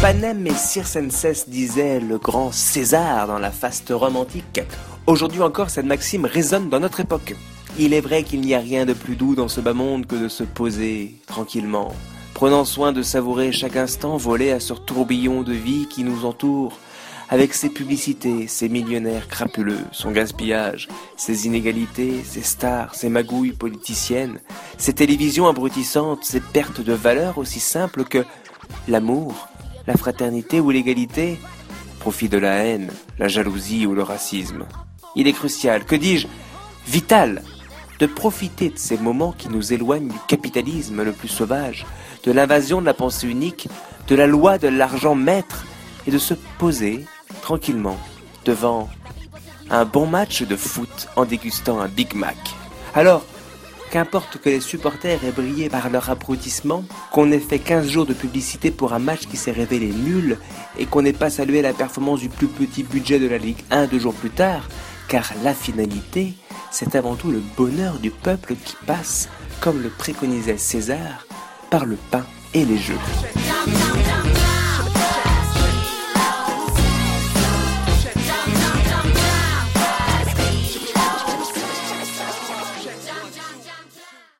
Panem et Circenses disait le grand César dans la faste romantique. Aujourd'hui encore, cette maxime résonne dans notre époque. Il est vrai qu'il n'y a rien de plus doux dans ce bas monde que de se poser tranquillement, prenant soin de savourer chaque instant volé à ce tourbillon de vie qui nous entoure, avec ses publicités, ses millionnaires crapuleux, son gaspillage, ses inégalités, ses stars, ses magouilles politiciennes, ses télévisions abrutissantes, ses pertes de valeur aussi simples que l'amour, la fraternité ou l'égalité, profit de la haine, la jalousie ou le racisme. Il est crucial, que dis-je, vital, de profiter de ces moments qui nous éloignent du capitalisme le plus sauvage, de l'invasion de la pensée unique, de la loi de l'argent maître, et de se poser tranquillement devant un bon match de foot en dégustant un Big Mac. Alors, qu'importe que les supporters aient brillé par leur abrutissement, qu'on ait fait 15 jours de publicité pour un match qui s'est révélé nul et qu'on n'ait pas salué la performance du plus petit budget de la Ligue 1 deux jours plus tard, car la finalité, c'est avant tout le bonheur du peuple qui passe, comme le préconisait César, par le pain et les jeux.